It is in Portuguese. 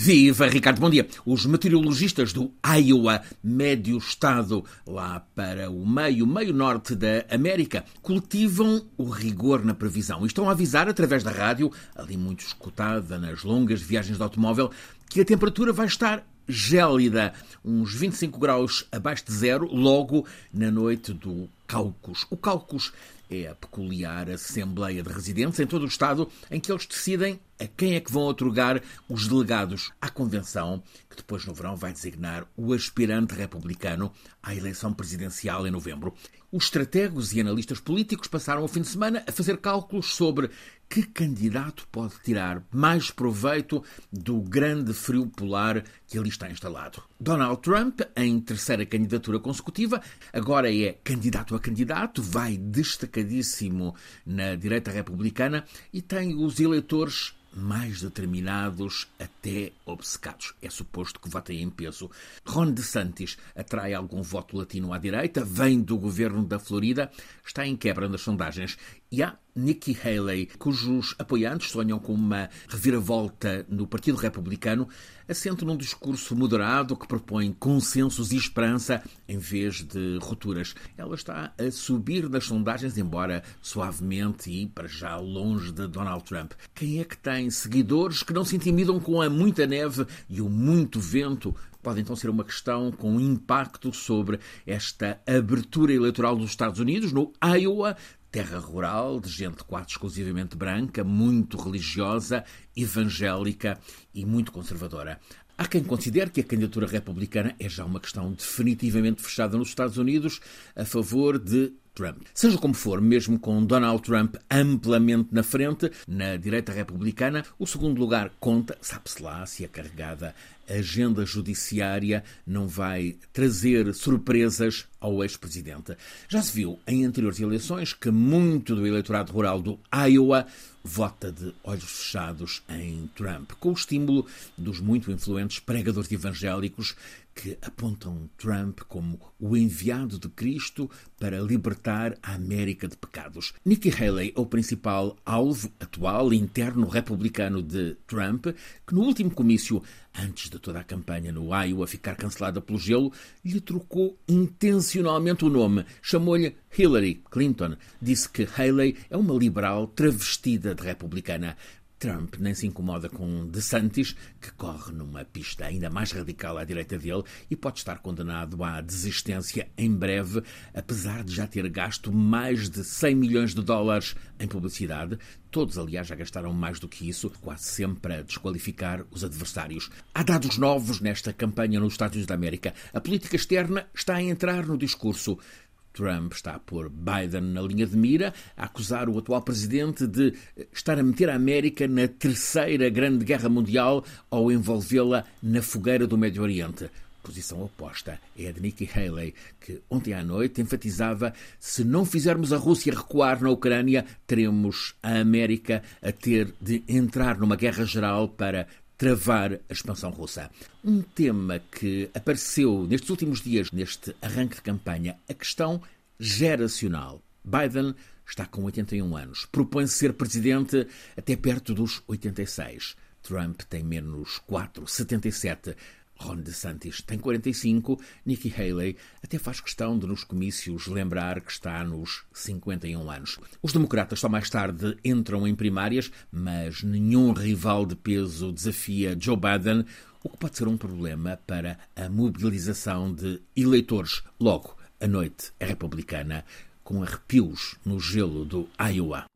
Viva, Ricardo, bom dia. Os meteorologistas do Iowa, médio estado lá para o meio, meio norte da América, cultivam o rigor na previsão e estão a avisar através da rádio, ali muito escutada nas longas viagens de automóvel, que a temperatura vai estar gélida, uns 25 graus abaixo de zero, logo na noite do Caucus. O Caucus é a peculiar Assembleia de Residentes em todo o Estado em que eles decidem a quem é que vão otorgar os delegados à Convenção, que depois no verão vai designar o aspirante republicano à eleição presidencial em novembro. Os estrategos e analistas políticos passaram o fim de semana a fazer cálculos sobre que candidato pode tirar mais proveito do grande frio polar que ali está instalado. Donald Trump, em terceira candidatura consecutiva, agora é candidato a candidato, vai destacadíssimo na direita republicana e tem os eleitores mais determinados, até obcecados. É suposto que votem em peso. Ron DeSantis atrai algum voto latino à direita, vem do governo da Florida, está em quebra nas sondagens. E há Nikki Haley, cujos apoiantes sonham com uma reviravolta no Partido Republicano, assente num discurso moderado que propõe consensos e esperança em vez de rupturas. Ela está a subir nas sondagens, embora suavemente e para já longe de Donald Trump. Quem é que tem seguidores que não se intimidam com a muita neve e o muito vento pode então ser uma questão com impacto sobre esta abertura eleitoral dos Estados Unidos. No Iowa, terra rural, de gente quase exclusivamente branca, muito religiosa, evangélica e muito conservadora. Há quem considere que a candidatura republicana é já uma questão definitivamente fechada nos Estados Unidos a favor de Trump. Seja como for, mesmo com Donald Trump amplamente na frente, na direita republicana, o segundo lugar conta, sabe-se lá se a carregada agenda judiciária não vai trazer surpresas ao ex-presidente. Já se viu em anteriores eleições que muito do eleitorado rural do Iowa vota de olhos fechados em Trump, com o estímulo dos muito influentes pregadores evangélicos que apontam Trump como o enviado de Cristo para libertar a América de pecados. Nikki Haley é o principal alvo atual interno republicano de Trump, que no último comício, antes de toda a campanha no Iowa ficar cancelada pelo gelo, lhe trocou intencionalmente o nome, chamou-lhe Hillary Clinton. Disse que Haley é uma liberal travestida de republicana. Trump nem se incomoda com DeSantis, que corre numa pista ainda mais radical à direita dele e pode estar condenado à desistência em breve, apesar de já ter gasto mais de 100 milhões de dólares em publicidade. Todos, aliás, já gastaram mais do que isso, quase sempre a desqualificar os adversários. Há dados novos nesta campanha nos Estados Unidos da América. A política externa está a entrar no discurso. Trump está a pôr Biden na linha de mira, a acusar o atual presidente de estar a meter a América na terceira grande guerra mundial ao envolvê-la na fogueira do Médio Oriente. Posição oposta é a de Nikki Haley, que ontem à noite enfatizava se não fizermos a Rússia recuar na Ucrânia, teremos a América a ter de entrar numa guerra geral para travar a expansão russa. Um tema que apareceu nestes últimos dias, neste arranque de campanha, a questão geracional. Biden está com 81 anos, propõe-se ser presidente até perto dos 86. Trump tem menos 4, 77. Ron DeSantis tem 45, Nikki Haley até faz questão de nos comícios lembrar que está nos 51 anos. Os democratas só mais tarde entram em primárias, mas nenhum rival de peso desafia Joe Biden, o que pode ser um problema para a mobilização de eleitores. Logo, a noite é republicana, com arrepios no gelo do Iowa.